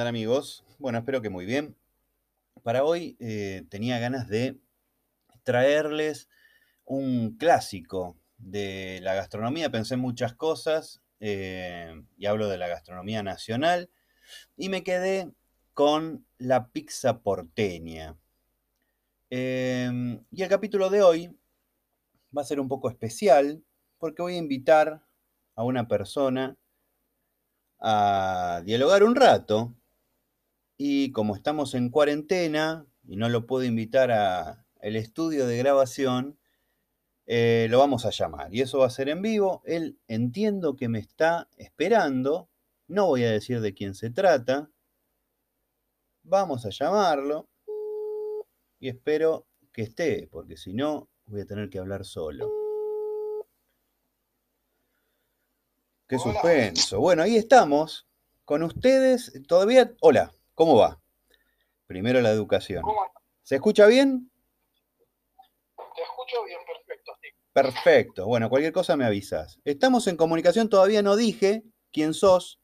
andan amigos? Bueno, espero que muy bien. Para hoy eh, tenía ganas de traerles un clásico de la gastronomía. Pensé en muchas cosas eh, y hablo de la gastronomía nacional y me quedé con la pizza porteña. Em, y el capítulo de hoy va a ser un poco especial porque voy a invitar a una persona a dialogar un rato. Y como estamos en cuarentena y no lo puedo invitar a el estudio de grabación, eh, lo vamos a llamar. Y eso va a ser en vivo. Él entiendo que me está esperando. No voy a decir de quién se trata. Vamos a llamarlo. Y espero que esté, porque si no, voy a tener que hablar solo. Qué suspenso. Bueno, ahí estamos con ustedes. Todavía. Hola, ¿cómo va? Primero la educación. ¿Se escucha bien? Te escucho bien, perfecto. Perfecto. Bueno, cualquier cosa me avisas. Estamos en comunicación, todavía no dije quién sos.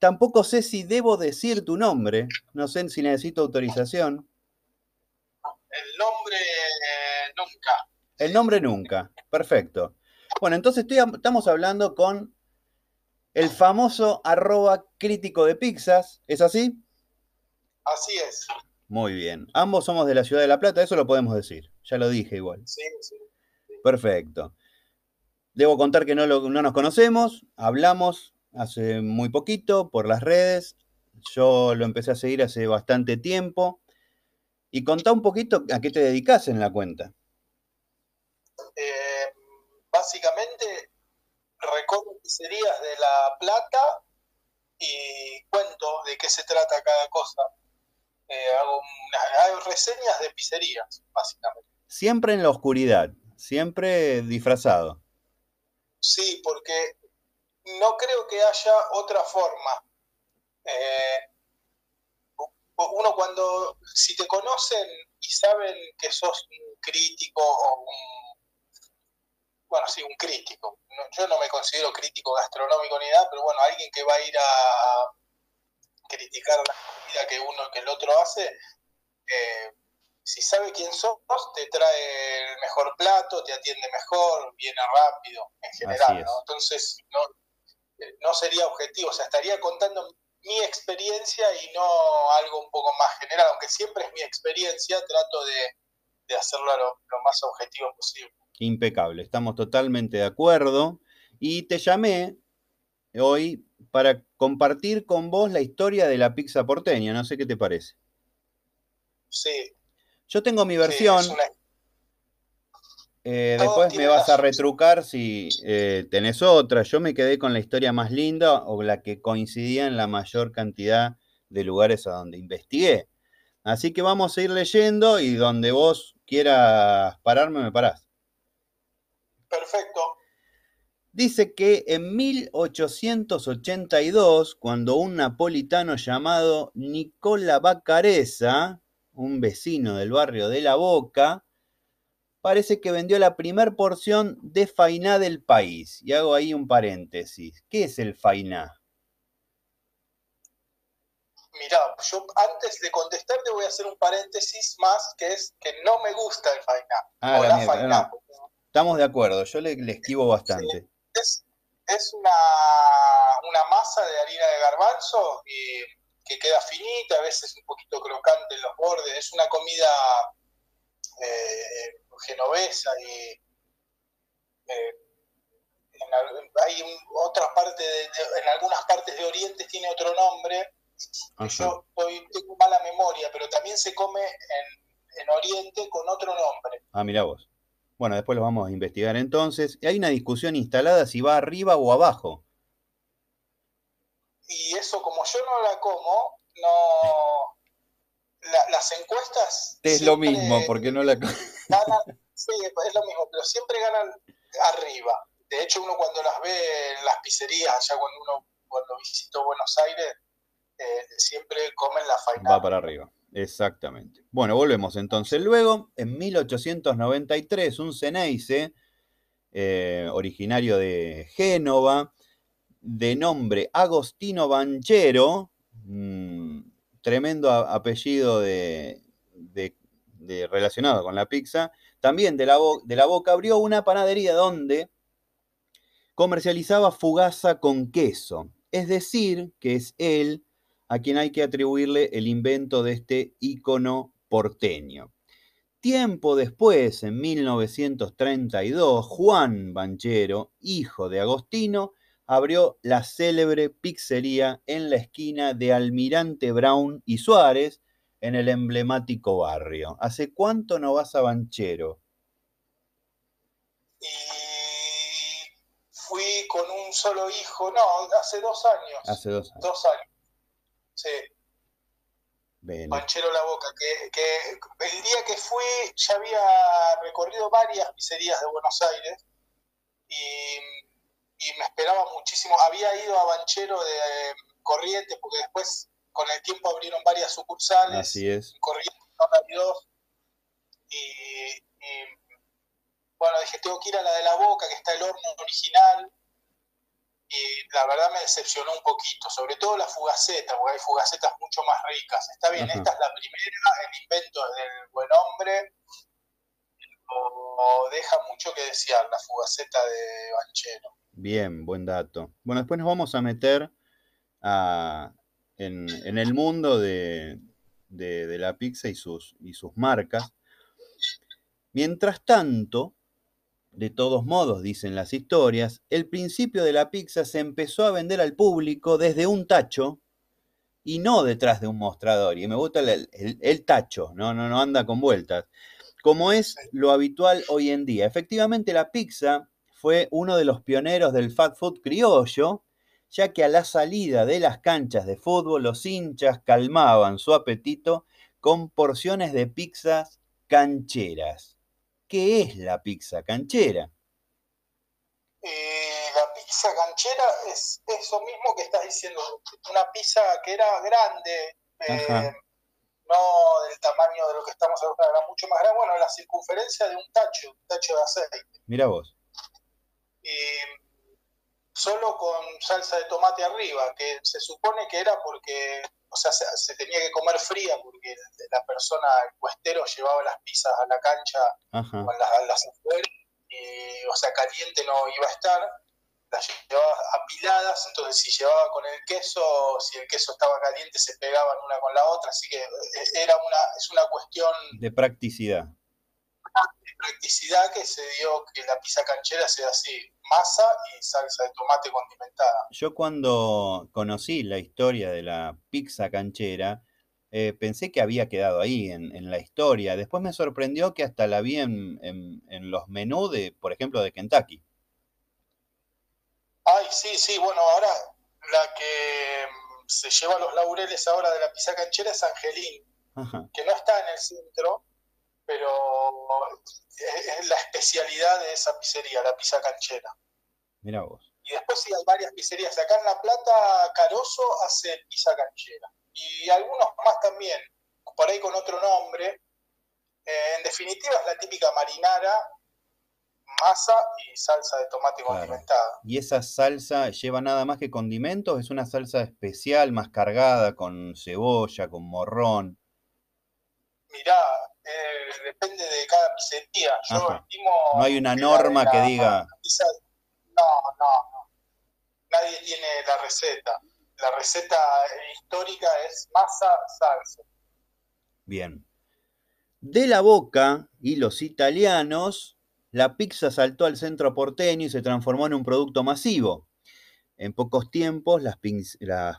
Tampoco sé si debo decir tu nombre. No sé si necesito autorización. El nombre nunca. El nombre nunca. Perfecto. Bueno, entonces estamos hablando con el famoso arroba crítico de pizzas, ¿es así? Así es. Muy bien. Ambos somos de la ciudad de La Plata, eso lo podemos decir. Ya lo dije igual. Sí, sí. Perfecto. Debo contar que no, no nos conocemos, hablamos hace muy poquito por las redes. Yo lo empecé a seguir hace bastante tiempo. Y contá un poquito a qué te dedicas en la cuenta. Eh, básicamente recorro pizzerías de La Plata y cuento de qué se trata cada cosa. Eh, hago, reseñas de pizzerías, básicamente. Siempre en la oscuridad, siempre disfrazado. Sí, porque no creo que haya otra forma. Eh, uno cuando, si te conocen y saben que sos un crítico o un bueno, sí, un crítico. yo no me considero crítico gastronómico ni nada, pero bueno, alguien que va a ir a criticar la comida que uno que el otro hace, eh, si sabe quién sos, te trae el mejor plato, te atiende mejor, viene rápido, en general, ¿no? Entonces, no, eh, no sería objetivo, o sea, estaría contando mi experiencia y no algo un poco más general, aunque siempre es mi experiencia, trato de, hacerlo lo más objetivo posible. Impecable, estamos totalmente de acuerdo. Y te llamé hoy para compartir con vos la historia de la pizza porteña, no sé qué te parece. Sí. Yo tengo mi versión. Eh, después me vas a retrucar si eh, tenés otra. Yo me quedé con la historia más linda o la que coincidía en la mayor cantidad de lugares a donde investigué. Así que vamos a ir leyendo y donde vos quieras pararme, me parás. Perfecto. Dice que en 1882, cuando un napolitano llamado Nicola Bacareza, un vecino del barrio de La Boca, parece que vendió la primer porción de fainá del país. Y hago ahí un paréntesis. ¿Qué es el fainá? Mirá, yo antes de contestar te voy a hacer un paréntesis más, que es que no me gusta el fainá. Ah, la, fainá. Estamos de acuerdo, yo le, esquivo bastante. Es, una, una, masa de harina de garbanzo que queda finita, a veces un poquito crocante en los bordes. Es una comida eh, genovesa y eh, en, hay otras partes en algunas partes de Oriente tiene otro nombre. Yo tengo mala memoria, pero también se come en, en Oriente con otro nombre. Ah, mira vos. Bueno, después lo vamos a investigar entonces. Hay una discusión instalada si va arriba o abajo. Y eso, como yo no la como, no. las encuestas. Es lo mismo, porque no la. sí, es lo mismo, pero siempre ganan arriba. De hecho, uno cuando las ve en las pizzerías, allá cuando uno cuando visitó Buenos Aires, eh, siempre comen la faina. Va para arriba. Exactamente. Bueno, volvemos entonces. Luego, en 1893, un Ceneice, eh, originario de Génova, de nombre Agostino Banchero, mm, tremendo apellido de, relacionado con la pizza, también de la, de la Boca abrió una panadería donde comercializaba fugaza con queso. Es decir, que es él a quien hay que atribuirle el invento de este ícono porteño. Tiempo después, en 1932, Juan Banchero, hijo de Agostino, abrió la célebre pizzería en la esquina de Almirante Brown y Suárez, en el emblemático barrio. ¿Hace cuánto no vas a Banchero? fui con un solo hijo, no, hace dos años. Hace dos años. Dos años. Sí. Banchero La Boca, que, el día que fui ya había recorrido varias pizzerías de Buenos Aires y, me esperaba muchísimo. Había ido a Banchero de Corrientes porque después con el tiempo abrieron varias sucursales. Así es. Corrientes, dos. y bueno, dije, tengo que ir a la de la boca, que está el horno original. Y la verdad me decepcionó un poquito, sobre todo la fugaceta, porque hay fugacetas mucho más ricas. Está bien, esta es la primera, el invento del buen hombre, deja mucho que desear la fugaceta de Banchero. Bien, buen dato. Bueno, después nos vamos a meter en, el mundo de, de, la pizza y sus, y sus marcas. Mientras tanto, de todos modos, dicen las historias, el principio de la pizza se empezó a vender al público desde un tacho y no detrás de un mostrador. Y me gusta el, tacho, no, no, no anda con vueltas, como es lo habitual hoy en día. Efectivamente, la pizza fue uno de los pioneros del fast food criollo, ya que a la salida de las canchas de fútbol los hinchas calmaban su apetito con porciones de pizzas cancheras. ¿Qué es la pizza canchera? Eh, la pizza canchera es eso mismo que estás diciendo, una pizza que era grande, eh, no del tamaño de lo que estamos hablando, era mucho más grande, bueno, la circunferencia de un tacho, un tacho de aceite. Mira vos. Solo con salsa de tomate arriba, que se supone que era porque o sea, se, tenía que comer fría porque la persona, el cuestero, llevaba las pizzas a la cancha con las, las afuera, y, o sea, caliente no iba a estar, las llevaba apiladas, entonces si llevaba con el queso, si el queso estaba caliente, se pegaban una con la otra, así que eh, era una, es una cuestión... De practicidad. practicidad que se dio que la pizza canchera sea así, masa y salsa de tomate condimentada. Yo cuando conocí la historia de la pizza canchera, eh, pensé que había quedado ahí en, la historia. Después me sorprendió que hasta la vi en, en, los menús de, por ejemplo, de Kentucky. Ay, sí, sí, bueno, ahora la que mm, se lleva los laureles ahora de la pizza canchera es Angelín, que no está en el centro, pero es la especialidad de esa pizzería, la pizza canchera. Mira vos. Y después sí hay varias pizzerías. Acá en La Plata, Caroso hace pizza canchera. Y algunos más también, por ahí con otro nombre. Eh, en definitiva es la típica marinara, masa y salsa de tomate condimentada. ¿Y esa salsa lleva nada más que condimentos? ¿Es una salsa especial, más cargada, con cebolla, con morrón? Mirá, eh, depende de cada pizzería. Yo estimo no hay una norma que diga. No, no, Nadie tiene la receta. La receta histórica es masa, salsa. Bien. De la boca y los italianos, la pizza saltó al centro porteño y se transformó en un producto masivo. En pocos tiempos, las,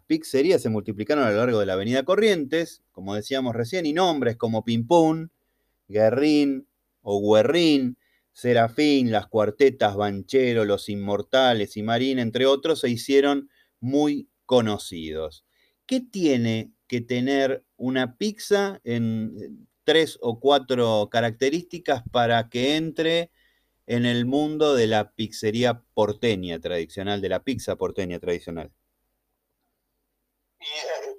pizzerías se multiplicaron a lo largo de la avenida Corrientes, como decíamos recién, y nombres como Pimpún, Guerrín o Guerrín, Serafín, las cuartetas Banchero, Los Inmortales y Marín, entre otros, se hicieron muy conocidos. ¿Qué tiene que tener una pizza en tres o cuatro características para que entre en el mundo de la pizzería porteña tradicional, de la pizza porteña tradicional? Eh,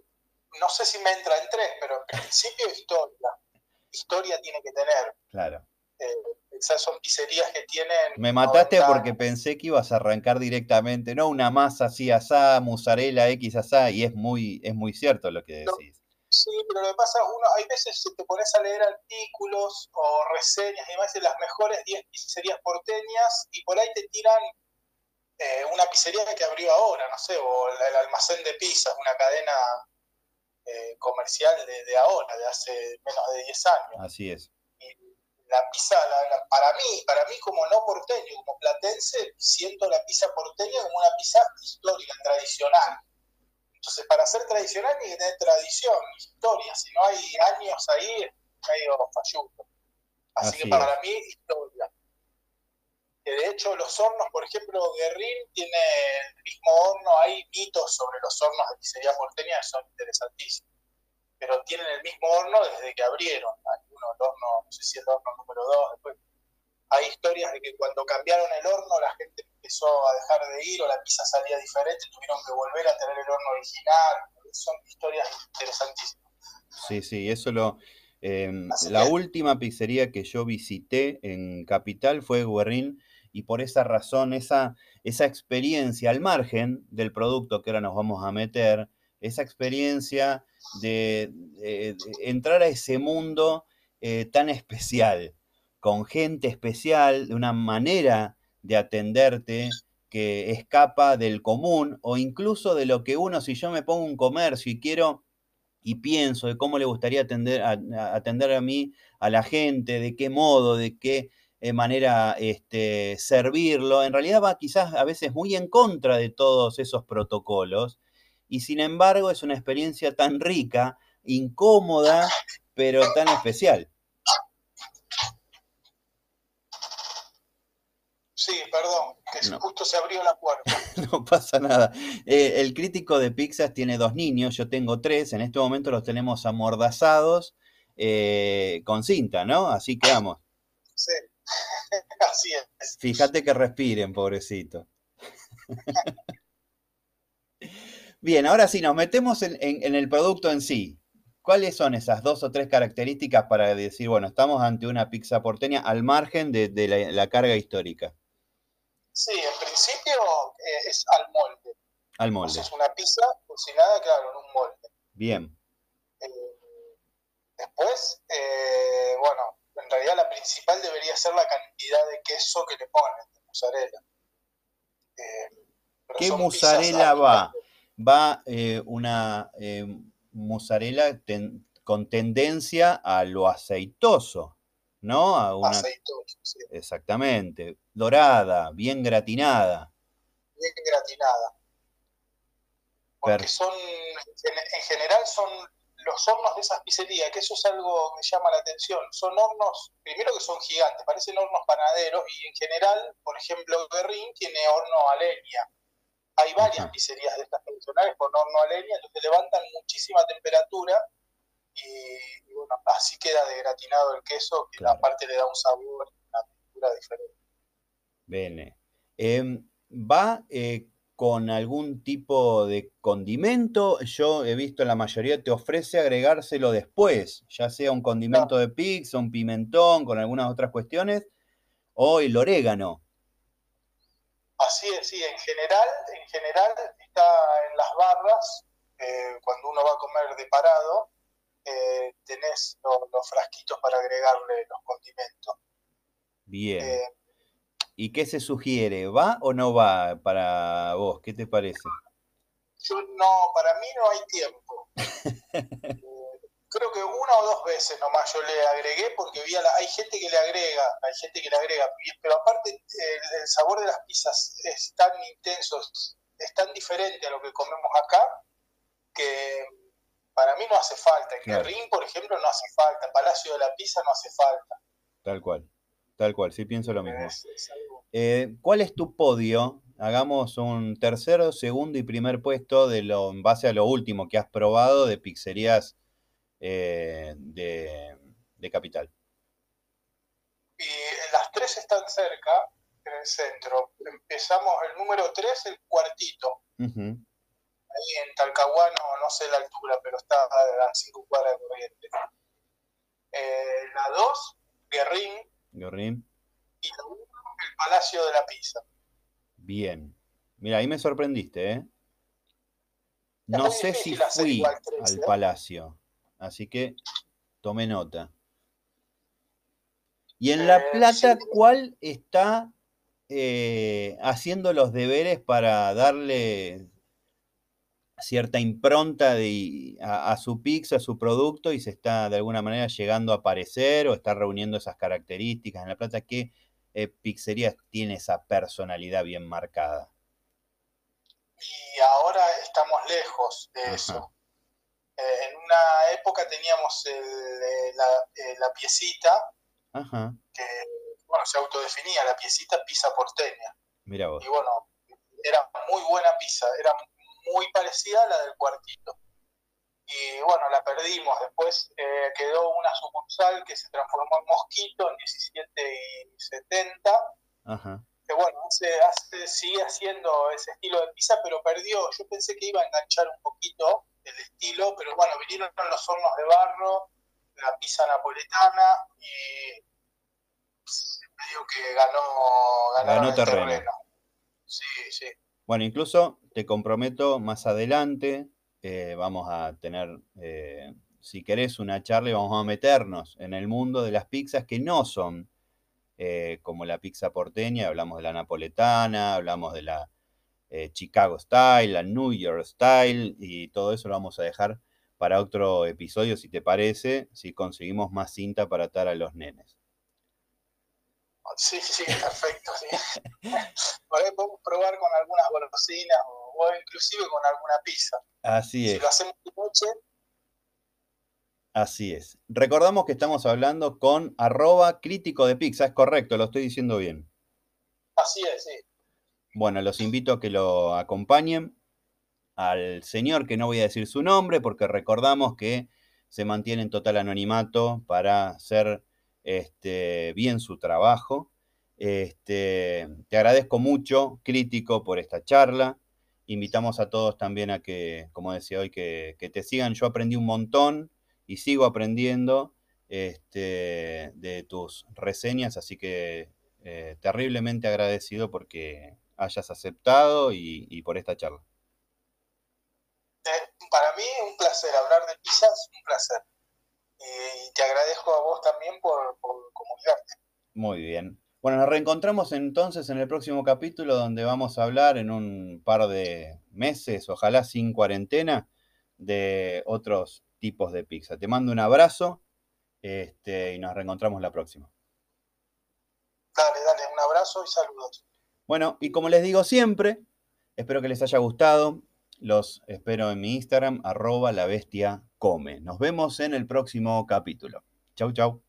no sé si me entra en tres, pero en principio historia. Historia tiene que tener. Claro. Eh, esas son pizzerías que tienen... Me mataste porque pensé que ibas a arrancar directamente, no una masa así asá, mozzarella X asá, y es muy, es muy cierto lo que decís. Sí, pero lo que pasa, uno, hay veces que te pones a leer artículos o reseñas y demás de las mejores 10 pizzerías porteñas y por ahí te tiran eh, una pizzería que abrió ahora, no sé, o el, almacén de pizzas, una cadena eh, comercial de, ahora, de hace menos de 10 años. Así es. La pizza, para mí, para mí como no porteño, como platense, siento la pizza porteña como una pizza histórica, tradicional. Entonces, para ser tradicional hay que tener tradición, historia. Si no hay años ahí, medio falluto. Así, que para mí, historia que de hecho los hornos, por ejemplo, Guerrín tiene el mismo horno, hay mitos sobre los hornos de pizzería porteña que son interesantísimos, pero tienen el mismo horno desde que abrieron, hay uno, el horno, no sé si el horno número 2, después hay historias de que cuando cambiaron el horno la gente empezó a dejar de ir o la pizza salía diferente, tuvieron que volver a tener el horno original, son historias interesantísimas. Sí, sí, eso lo... Eh, la última pizzería que yo visité en Capital fue Guerrín y por esa razón, esa, esa experiencia al margen del producto que ahora nos vamos a meter, esa experiencia de, entrar a ese mundo eh, tan especial, con gente especial, de una manera de atenderte que escapa del común o incluso de lo que uno, si yo me pongo un comercio y quiero y pienso de cómo le gustaría atender atender a mí, a la gente, de qué modo, de qué manera este, servirlo, en realidad va quizás a veces muy en contra de todos esos protocolos y sin embargo es una experiencia tan rica, incómoda, pero tan especial. Sí, perdón, que justo se abrió la puerta. no pasa nada. Eh, el crítico de Pixar tiene dos niños, yo tengo tres, en este momento los tenemos amordazados eh, con cinta, ¿no? Así que vamos. Sí. Así es. Fíjate que respiren, pobrecito. Bien, ahora sí, nos metemos en, el producto en sí. ¿Cuáles son esas dos o tres características para decir, bueno, estamos ante una pizza porteña al margen de, la, carga histórica? Sí, en principio eh, es al molde. Al molde. es una pizza cocinada, claro, en un molde. Bien. Eh, después, eh, bueno, en realidad la principal debería ser la cantidad de queso que le ponen, de mozzarella. ¿Qué mozzarella va? Va eh, una eh, mozzarella con tendencia a lo aceitoso, ¿no? A una... Aceitoso, sí. Exactamente. Dorada, bien gratinada. Bien gratinada. Porque son, en general son los hornos de esas pizzerías, que eso es algo que me llama la atención, son hornos, primero que son gigantes, parecen hornos panaderos y en general, por ejemplo, Guerrín tiene horno a leña. Hay varias pizzerías de estas tradicionales con horno a leña, entonces levantan muchísima temperatura y, bueno, así queda degratinado el queso, que aparte le da un sabor, una textura diferente. Bene. Em, ¿Va eh, con algún tipo de condimento. Yo he visto la mayoría te ofrece agregárselo después, ya sea un condimento de pizza, un pimentón, con algunas otras cuestiones, o el orégano. Así es, sí, en general, en general está en las barras, eh, cuando uno va a comer de parado, eh, tenés los, frasquitos para agregarle los condimentos. Bien. Eh, ¿Y qué se sugiere? ¿Va o no va para vos? ¿Qué te parece? Yo no, para mí no hay tiempo. creo que una o dos veces nomás yo le agregué porque vi hay gente que le agrega, hay gente que le agrega, pero aparte el, sabor de las pizzas es tan intenso, es tan diferente a lo que comemos acá que para mí no hace falta. En claro. por ejemplo, no hace falta. Palacio de la Pizza no hace falta. Tal cual. Tal cual, sí pienso lo mismo. Eh, ¿Cuál es tu podio? Hagamos un tercero, segundo y primer puesto de lo, en base a lo último que has probado de pizzerías eh, de, Capital. Y las tres están cerca, en el centro. Empezamos el número tres, el cuartito. Ahí en Talcahuano, no sé la altura, pero está a las cinco cuadras de corriente. Eh, la dos, Guerrín, y el Palacio de la Pizza. Bien. Mira, ahí me sorprendiste, ¿eh? No sé si fui al ¿eh? Palacio. Así que tome nota. Y en La Plata, ¿cuál está eh, haciendo los deberes para darle cierta impronta de, a, su pizza, a su producto, y se está de alguna manera llegando a aparecer o está reuniendo esas características. En La Plata, ¿qué eh, pizzería tiene esa personalidad bien marcada? Y ahora estamos lejos de eso. Eh, en una época teníamos la, piecita, que bueno, se autodefinía la piecita pizza porteña. Mira vos. Y bueno, era muy buena pizza, era muy parecida a la del cuartito. Y bueno, la perdimos. Después eh, quedó una sucursal que se transformó en Mosquito en 17 y 70. Ajá. Que bueno, hace, sigue haciendo ese estilo de pizza, pero perdió. Yo pensé que iba a enganchar un poquito el estilo, pero bueno, vinieron los hornos de barro, la pizza napoletana y medio que ganó, ganó terreno. Sí, sí. Bueno, incluso te comprometo más adelante, eh, vamos a tener, eh, si querés, una charla y vamos a meternos en el mundo de las pizzas que no son eh, como la pizza porteña, hablamos de la napoletana, hablamos de la Chicago Style, la New York Style y todo eso lo vamos a dejar para otro episodio, si te parece, si conseguimos más cinta para atar a los nenes. Sí, sí, perfecto. Sí. Podemos probar con algunas golosinas o, inclusive con alguna pizza. Así es. Si lo hacemos de noche. Así es. Recordamos que estamos hablando con arroba crítico de pizza, es correcto, lo estoy diciendo bien. Así es, sí. Bueno, los invito a que lo acompañen al señor, que no voy a decir su nombre, porque recordamos que se mantiene en total anonimato para hacer este, bien su trabajo. Este, te agradezco mucho, crítico, por esta charla. Invitamos a todos también a que, como decía hoy, que, te sigan. Yo aprendí un montón y sigo aprendiendo este, de tus reseñas, así que eh, terriblemente agradecido porque hayas aceptado y por esta charla para mí un placer hablar de pizzas, un placer. Y te agradezco a vos también por, comunicarte. Muy bien. Bueno, nos reencontramos entonces en el próximo capítulo donde vamos a hablar en un par de meses, ojalá sin cuarentena, de otros tipos de pizza. Te mando un abrazo este, y nos reencontramos la próxima. Dale, dale, un abrazo y saludos. Bueno, y como les digo siempre, espero que les haya gustado. Los espero en mi Instagram, arroba la bestia come. Nos vemos en el próximo capítulo. Chau, chau.